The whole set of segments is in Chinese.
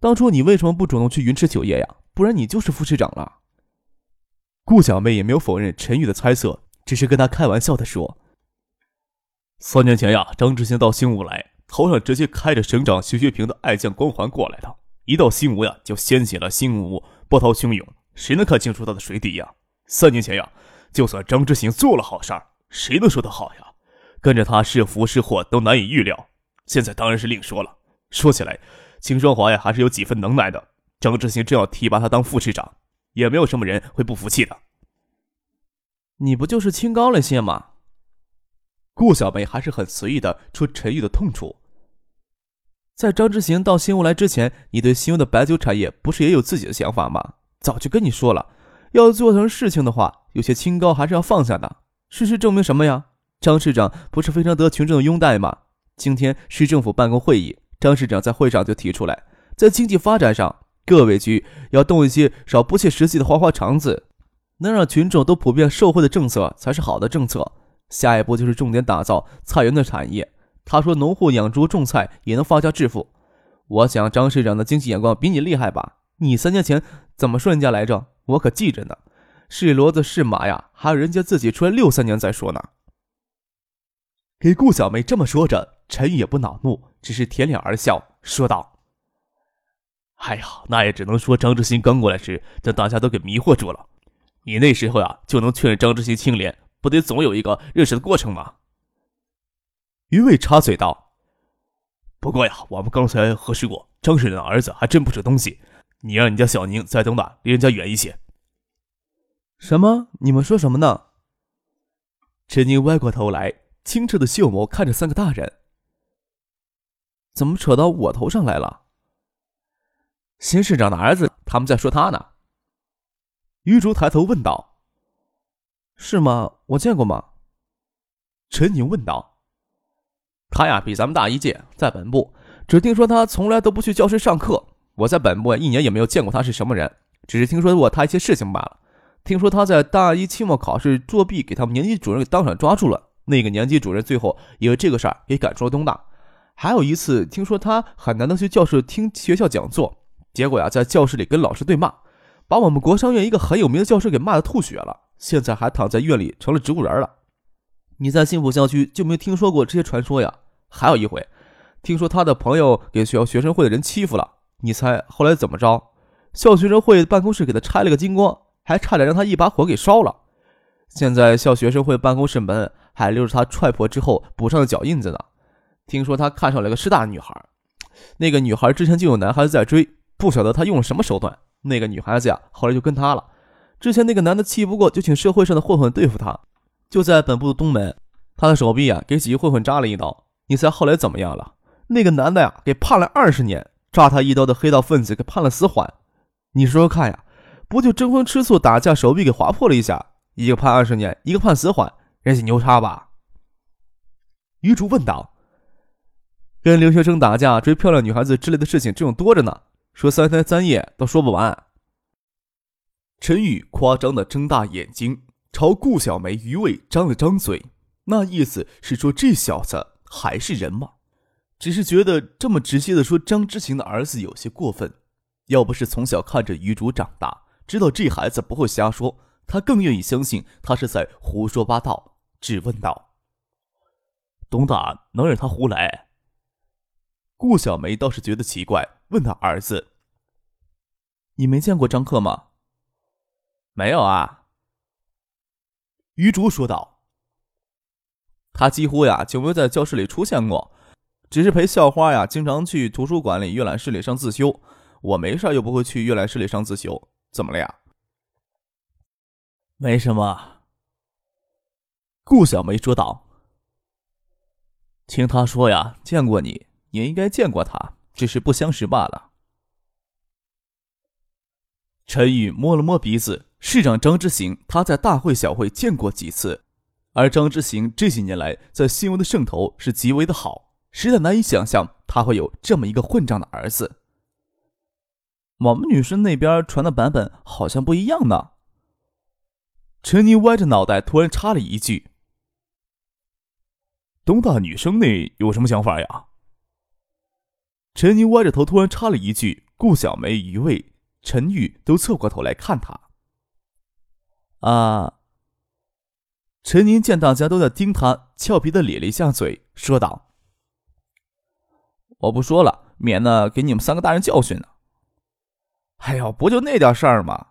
当初你为什么不主动去云池酒业呀？不然你就是副市长了。顾小妹也没有否认陈宇的猜测，只是跟他开玩笑的说：“三年前呀，张志兴到新吴来，头上直接开着省长徐学平的爱将光环过来的。一到新吴呀，就掀起了新吴波涛汹涌，谁能看清楚他的水底呀？三年前呀，就算张志兴做了好事儿，谁能说他好呀？跟着他是福是祸都难以预料。现在当然是另说了。说起来。”秦双华呀，还是有几分能耐的。张志兴正要提拔他当副市长，也没有什么人会不服气的。你不就是清高了些吗？顾小梅还是很随意的说陈玉的痛处。在张之行到新屋来之前，你对新屋的白酒产业不是也有自己的想法吗？早就跟你说了，要做成事情的话，有些清高还是要放下的。事实证明什么呀？张市长不是非常得群众的拥戴吗？今天市政府办公会议。张市长在会上就提出来，在经济发展上，各委局要动一些少不切实际的花花肠子，能让群众都普遍受惠的政策才是好的政策。下一步就是重点打造菜园的产业。他说，农户养猪种菜也能发家致富。我想张市长的经济眼光比你厉害吧？你三年前怎么说人家来着？我可记着呢。是骡子是马呀，还要人家自己出来六三年再说呢。给顾小梅这么说着，陈宇也不恼怒，只是舔脸而笑，说道：“哎呀，那也只能说张志新刚过来时，将大家都给迷惑住了。你那时候呀，就能劝张志新清廉，不得总有一个认识的过程吗？”于伟插嘴道：“不过呀，我们刚才核实过，张市长的儿子还真不是东西。你让你家小宁在东大离人家远一些。”什么？你们说什么呢？陈宁歪过头来。清澈的秀眸看着三个大人，怎么扯到我头上来了？新市长的儿子，他们在说他呢。余竹抬头问道：“是吗？我见过吗？”陈宁问道：“他呀，比咱们大一届，在本部。只听说他从来都不去教室上课。我在本部一年也没有见过他是什么人，只是听说过他一些事情罢了。听说他在大一期末考试作弊，给他们年级主任给当场抓住了。”那个年级主任最后因为这个事儿给赶出了东大。还有一次，听说他很难得去教室听学校讲座，结果呀，在教室里跟老师对骂，把我们国商院一个很有名的教师给骂的吐血了。现在还躺在院里成了植物人了。你在幸福校区就没听说过这些传说呀？还有一回，听说他的朋友给学校学生会的人欺负了，你猜后来怎么着？校学生会办公室给他拆了个精光，还差点让他一把火给烧了。现在校学生会办公室门。还留着他踹破之后补上的脚印子呢。听说他看上了个师大女孩，那个女孩之前就有男孩子在追，不晓得他用了什么手段。那个女孩子呀，后来就跟他了。之前那个男的气不过，就请社会上的混混对付他。就在本部的东门，他的手臂啊，给几个混混扎了一刀。你猜后来怎么样了？那个男的呀，给判了二十年，扎他一刀的黑道分子给判了死缓。你说说看呀，不就争风吃醋打架，手臂给划破了一下，一个判二十年，一个判死缓。人家牛叉吧？余竹问道。跟留学生打架、追漂亮女孩子之类的事情，这种多着呢，说三天三夜都说不完。陈宇夸张的睁大眼睛，朝顾小梅、余伟张了张嘴，那意思是说这小子还是人吗？只是觉得这么直接的说张之行的儿子有些过分。要不是从小看着余竹长大，知道这孩子不会瞎说。他更愿意相信他是在胡说八道，质问道：“东大能让他胡来？”顾小梅倒是觉得奇怪，问他儿子：“你没见过张克吗？”“没有啊。”于竹说道：“他几乎呀就没有在教室里出现过，只是陪校花呀经常去图书馆里、阅览室里上自修。我没事又不会去阅览室里上自修，怎么了呀？”没什么，顾小梅说道。听他说呀，见过你，也应该见过他，只是不相识罢了。陈宇摸了摸鼻子，市长张之行他在大会小会见过几次，而张之行这些年来在新闻的渗透是极为的好，实在难以想象他会有这么一个混账的儿子。我们女生那边传的版本好像不一样呢。陈妮歪着脑袋，突然插了一句：“东大女生那有什么想法呀？”陈宁歪着头，突然插了一句：“顾小梅、余卫、陈玉都侧过头来看他。”啊！陈宁见大家都在盯他，俏皮的咧了一下嘴，说道：“我不说了，免得给你们三个大人教训呢。”哎呦，不就那点事儿吗？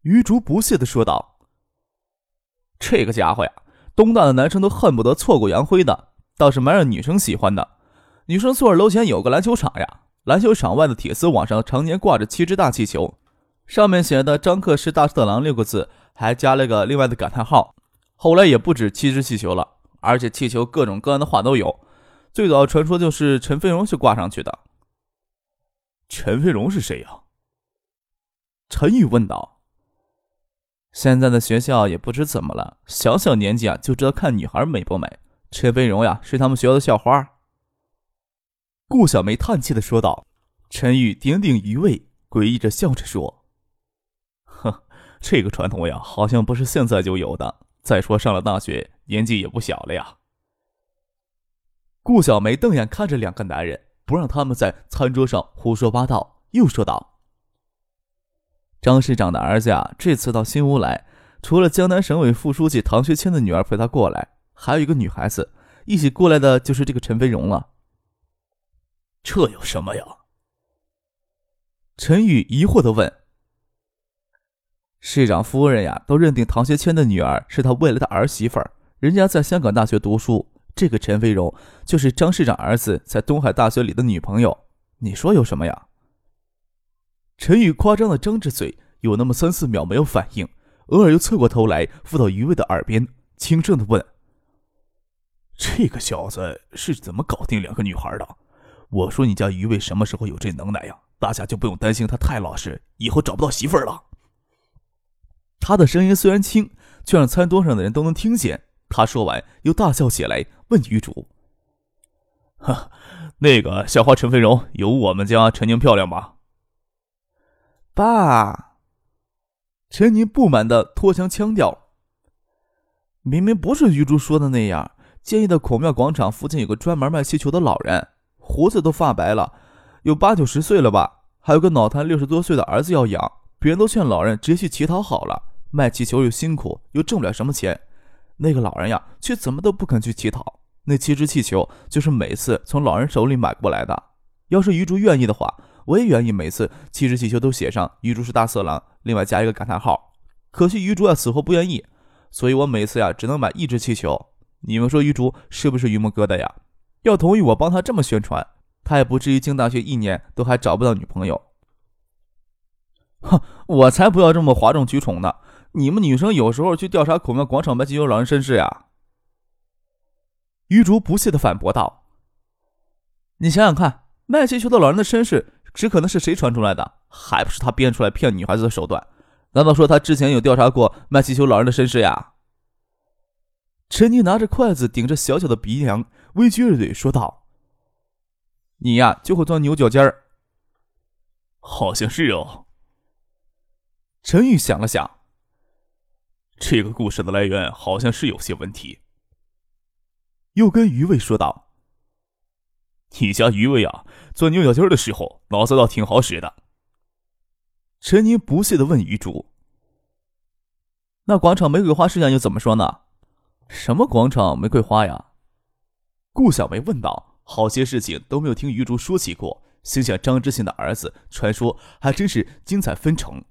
余竹不屑的说道：“这个家伙呀，东大的男生都恨不得挫骨扬灰的，倒是蛮让女生喜欢的。女生宿舍楼前有个篮球场呀，篮球场外的铁丝网上常年挂着七只大气球，上面写的‘张克是大色狼’六个字，还加了个另外的感叹号。后来也不止七只气球了，而且气球各种各样的画都有。最早传说就是陈飞荣去挂上去的。”陈飞荣是谁呀？陈宇问道。现在的学校也不知怎么了，小小年纪啊就知道看女孩美不美。陈飞荣呀是他们学校的校花。顾小梅叹气的说道。陈宇顶顶余味，诡异着笑着说：“哼，这个传统呀，好像不是现在就有的。再说上了大学，年纪也不小了呀。”顾小梅瞪眼看着两个男人。不让他们在餐桌上胡说八道，又说道：“张市长的儿子呀，这次到新屋来，除了江南省委副书记唐学谦的女儿陪他过来，还有一个女孩子一起过来的，就是这个陈飞荣了。这有什么呀？”陈宇疑惑的问。市长夫人呀，都认定唐学谦的女儿是他未来的儿媳妇儿，人家在香港大学读书。这个陈飞荣就是张市长儿子在东海大学里的女朋友，你说有什么呀？陈宇夸张的张着嘴，有那么三四秒没有反应，偶尔又侧过头来，附到余伟的耳边，轻声的问：“这个小子是怎么搞定两个女孩的？我说你家余伟什么时候有这能耐呀？大家就不用担心他太老实，以后找不到媳妇儿了。”他的声音虽然轻，却让餐桌上的人都能听见。他说完，又大笑起来，问女主：“哈，那个校花陈飞荣有我们家陈宁漂亮吗？”爸，陈宁不满的拖腔腔调：“明明不是余竹说的那样。建议的孔庙广场附近有个专门卖气球的老人，胡子都发白了，有八九十岁了吧？还有个脑瘫六十多岁的儿子要养。别人都劝老人直接去乞讨好了，卖气球又辛苦，又挣不了什么钱。”那个老人呀，却怎么都不肯去乞讨。那七只气球就是每次从老人手里买过来的。要是余竹愿意的话，我也愿意每次七只气球都写上“余竹是大色狼”，另外加一个感叹号。可惜余竹啊，死活不愿意，所以我每次呀，只能买一只气球。你们说余竹是不是榆木疙瘩呀？要同意我帮他这么宣传，他也不至于进大学一年都还找不到女朋友。哼，我才不要这么哗众取宠呢！你们女生有时候去调查孔庙广场卖气球老人身世呀？余竹不屑的反驳道：“你想想看，卖气球的老人的身世，只可能是谁传出来的？还不是他编出来骗女孩子的手段？难道说他之前有调查过卖气球老人的身世呀？”陈妮拿着筷子顶着小小的鼻梁，微撅着嘴说道：“你呀，就会钻牛角尖儿。”好像是哦。陈宇想了想。这个故事的来源好像是有些问题。又跟余伟说道：“你家余伟啊，钻牛角尖的时候，脑子倒挺好使的。”陈宁不屑的问余竹：“那广场玫瑰花事件又怎么说呢？什么广场玫瑰花呀？”顾小梅问道。好些事情都没有听余竹说起过，心想张之信的儿子，传说还真是精彩纷呈。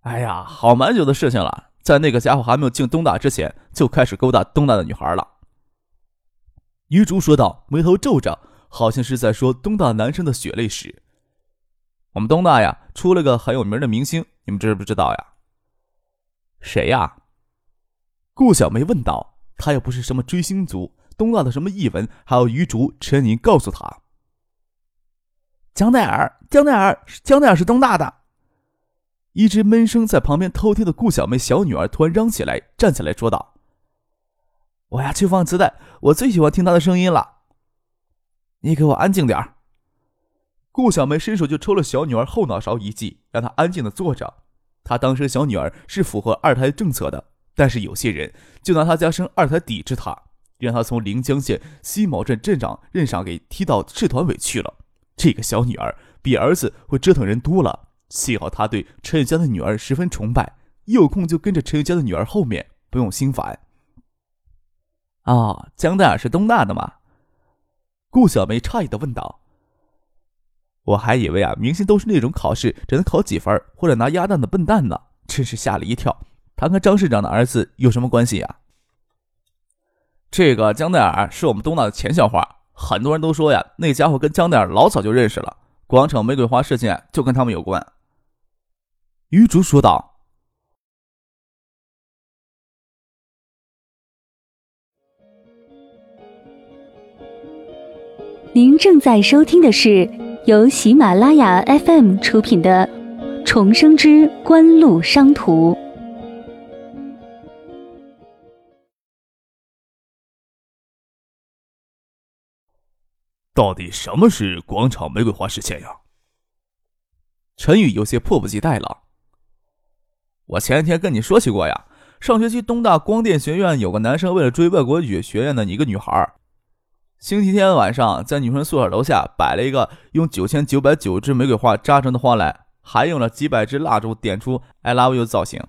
哎呀，好蛮久的事情了，在那个家伙还没有进东大之前，就开始勾搭东大的女孩了。余竹说道，眉头皱着，好像是在说东大男生的血泪史。我们东大呀，出了个很有名的明星，你们知不知道呀？谁呀？顾小梅问道。他又不是什么追星族，东大的什么译文，还有余竹、陈宁告诉他，江奈尔，江奈尔，江奈尔是东大的。一直闷声在旁边偷听的顾小梅小女儿突然嚷起来，站起来说道：“我呀去放磁带，我最喜欢听她的声音了。你给我安静点儿。”顾小梅伸手就抽了小女儿后脑勺一记，让她安静的坐着。她当时小女儿是符合二胎政策的，但是有些人就拿她家生二胎抵制她，让他从临江县西毛镇镇长任上给踢到市团委去了。这个小女儿比儿子会折腾人多了。幸好他对陈玉家的女儿十分崇拜，一有空就跟着陈玉家的女儿后面，不用心烦。啊，江大是东大的吗？顾小梅诧异的问道。我还以为啊，明星都是那种考试只能考几分或者拿鸭蛋的笨蛋呢，真是吓了一跳。他跟张市长的儿子有什么关系呀？这个江黛儿是我们东大的前校花，很多人都说呀，那家伙跟江黛儿老早就认识了，广场玫瑰花事件就跟他们有关。余竹说道：“您正在收听的是由喜马拉雅 FM 出品的《重生之官路商途》。到底什么是广场玫瑰花事件呀？”陈宇有些迫不及待了。我前天跟你说起过呀，上学期东大光电学院有个男生为了追外国语学院的一个女孩，星期天晚上在女生宿舍楼下摆了一个用九千九百九支玫瑰花扎成的花篮，还用了几百支蜡烛点出 “I love you” 造型。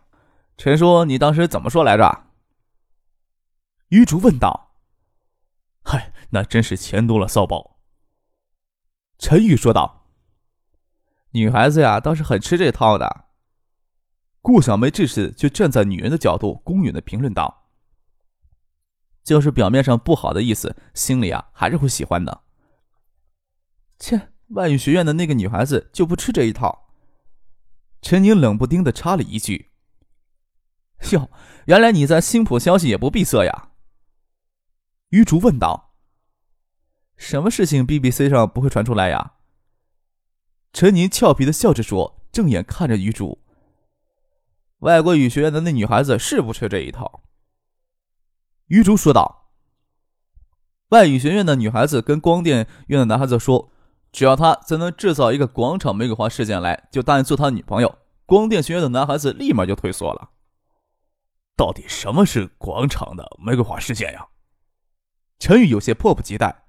陈叔，你当时怎么说来着？余竹问道。嗨，那真是钱多了骚包。陈宇说道。女孩子呀，倒是很吃这套的。顾小梅这时就站在女人的角度，公允的评论道：“就是表面上不好的意思，心里啊还是会喜欢的。”切，外语学院的那个女孩子就不吃这一套。陈宁冷不丁的插了一句：“哟，原来你在新浦消息也不闭塞呀？”余竹问道：“什么事情 BBC 上不会传出来呀？”陈宁俏皮的笑着说，正眼看着余竹。外国语学院的那女孩子是不吃这一套。余竹说道：“外语学院的女孩子跟光电院的男孩子说，只要他再能制造一个广场玫瑰花事件来，就答应做他女朋友。光电学院的男孩子立马就退缩了。到底什么是广场的玫瑰花事件呀？”陈宇有些迫不及待。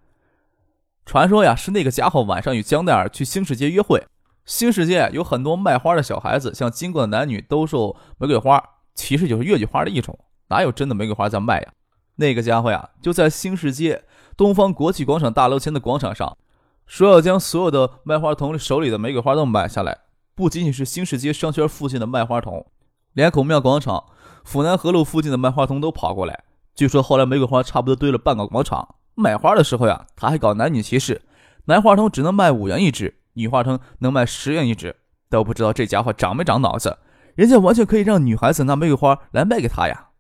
传说呀，是那个家伙晚上与江奈儿去新世界约会。新世界有很多卖花的小孩子，向经过的男女兜售玫瑰花，其实就是月季花的一种，哪有真的玫瑰花在卖呀？那个家伙呀，就在新世界东方国际广场大楼前的广场上，说要将所有的卖花童手里的玫瑰花都买下来。不仅仅是新世界商圈附近的卖花童，连孔庙广场、府南河路附近的卖花童都跑过来。据说后来玫瑰花差不多堆了半个广场。买花的时候呀，他还搞男女歧视，男花童只能卖五元一支。女花童能卖十元一支，都不知道这家伙长没长脑子。人家完全可以让女孩子拿玫瑰花来卖给他呀！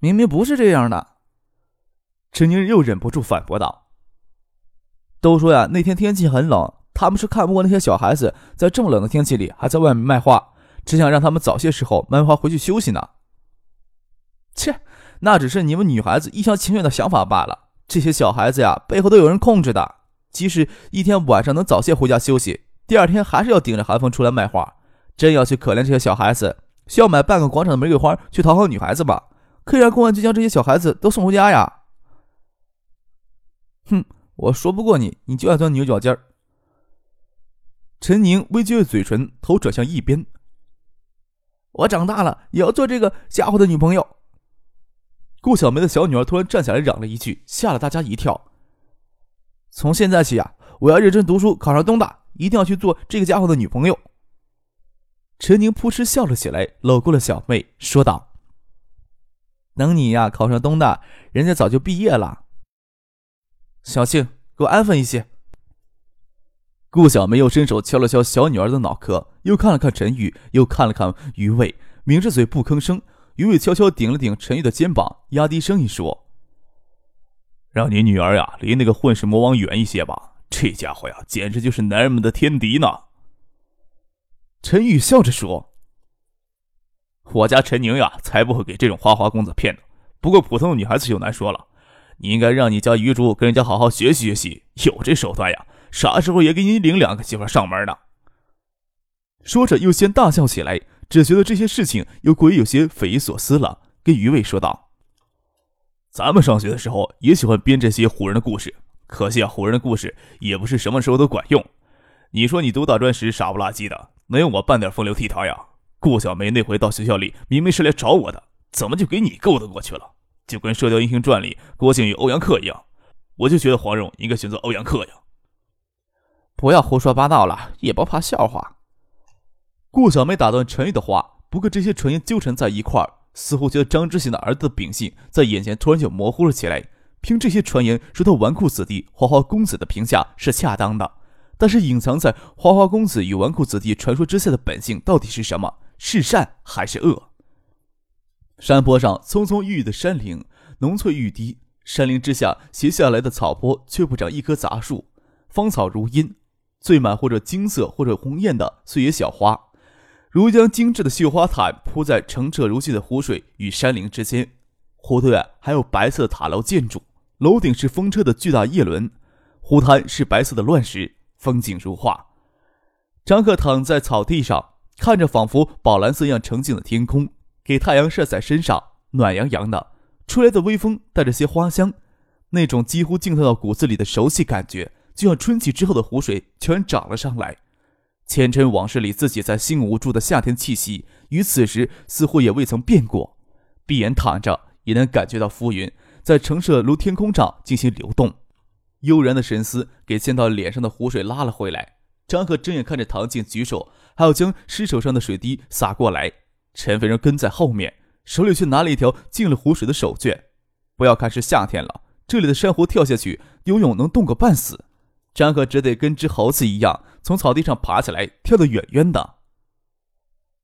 明明不是这样的。陈宁又忍不住反驳道：“都说呀，那天天气很冷，他们是看不过那些小孩子在这么冷的天气里还在外面卖花，只想让他们早些时候卖花回去休息呢。”切，那只是你们女孩子一厢情愿的想法罢了。这些小孩子呀，背后都有人控制的。即使一天晚上能早些回家休息，第二天还是要顶着寒风出来卖花。真要去可怜这些小孩子，需要买半个广场的玫瑰花去讨好女孩子吧？可以让公安局将这些小孩子都送回家呀！哼，我说不过你，你就爱钻牛角尖儿。陈宁微撅着嘴唇，头转向一边。我长大了也要做这个家伙的女朋友。顾小梅的小女儿突然站起来嚷了一句，吓了大家一跳。从现在起啊，我要认真读书，考上东大，一定要去做这个家伙的女朋友。陈宁扑哧笑了起来，搂过了小妹，说道：“等你呀考上东大，人家早就毕业了。”小庆，给我安分一些。顾小梅又伸手敲了敲小女儿的脑壳，又看了看陈宇，又看了看于伟，抿着嘴不吭声。于伟悄悄顶了顶陈宇的肩膀，压低声音说。让你女儿呀离那个混世魔王远一些吧，这家伙呀简直就是男人们的天敌呢。陈宇笑着说：“我家陈宁呀，才不会给这种花花公子骗呢。不过普通的女孩子就难说了。你应该让你家余竹跟人家好好学习学习，有这手段呀，啥时候也给你领两个媳妇上门呢。”说着又先大笑起来，只觉得这些事情又过于有些匪夷所思了，跟余伟说道：“咱们上学的时候也喜欢编这些唬人的故事，可惜啊，唬人的故事也不是什么时候都管用。你说你读大专时傻不拉几的，能有我半点风流倜傥呀？顾小梅那回到学校里，明明是来找我的，怎么就给你勾搭过去了？就跟《射雕英雄传》里郭靖与欧阳克一样，我就觉得黄蓉应该选择欧阳克呀。不要胡说八道了，也不怕笑话。顾小梅打断陈宇的话，不过这些传言纠缠在一块儿，似乎觉得张之行的儿子的秉性在眼前突然就模糊了起来。凭这些传言说他纨绔子弟、花花公子的评价是恰当的，但是隐藏在花花公子与纨绔子弟传说之下的本性到底是什么？是善还是恶？山坡上葱葱郁郁的山林，浓翠欲滴；山林之下斜下来的草坡却不长一棵杂树，芳草如茵，缀满或者金色或者红艳的碎叶小花。如将精致的绣花毯铺在澄澈如镜的湖水与山林之间，湖对岸还有白色的塔楼建筑，楼顶是风车的巨大叶轮，湖滩是白色的乱石，风景如画。张克躺在草地上，看着仿佛宝蓝色一样澄净的天空，给太阳晒在身上，暖洋洋的。吹来的微风带着些花香，那种几乎浸透到骨子里的熟悉感觉，就像春起之后的湖水全涨了上来。前尘往事里，自己在心无助的夏天气息，与此时似乎也未曾变过。闭眼躺着，也能感觉到浮云在澄澈如天空上进行流动。悠然的神思给溅到脸上的湖水拉了回来。张可睁眼看着唐静举手，还要将湿手上的水滴洒过来。陈飞人跟在后面，手里却拿了一条进了湖水的手绢。不要看是夏天了，这里的珊瑚跳下去游泳能冻个半死。张可只得跟只猴子一样。从草地上爬起来，跳得远远的。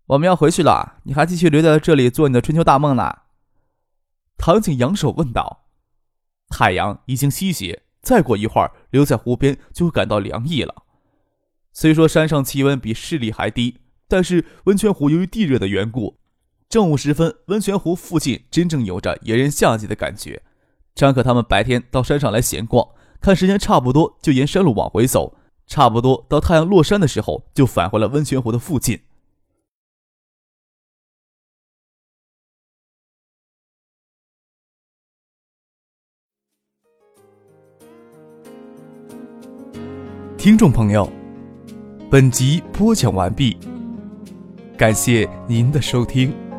我们要回去了，你还继续留在这里做你的春秋大梦呢？唐景扬手问道。太阳已经西斜，再过一会儿，留在湖边就会感到凉意了。虽说山上气温比市里还低，但是温泉湖由于地热的缘故，正午时分，温泉湖附近真正有着炎炎夏季的感觉。张可他们白天到山上来闲逛，看时间差不多，就沿山路往回走。差不多到太阳落山的时候，就返回了温泉湖的附近。听众朋友，本集播讲完毕，感谢您的收听。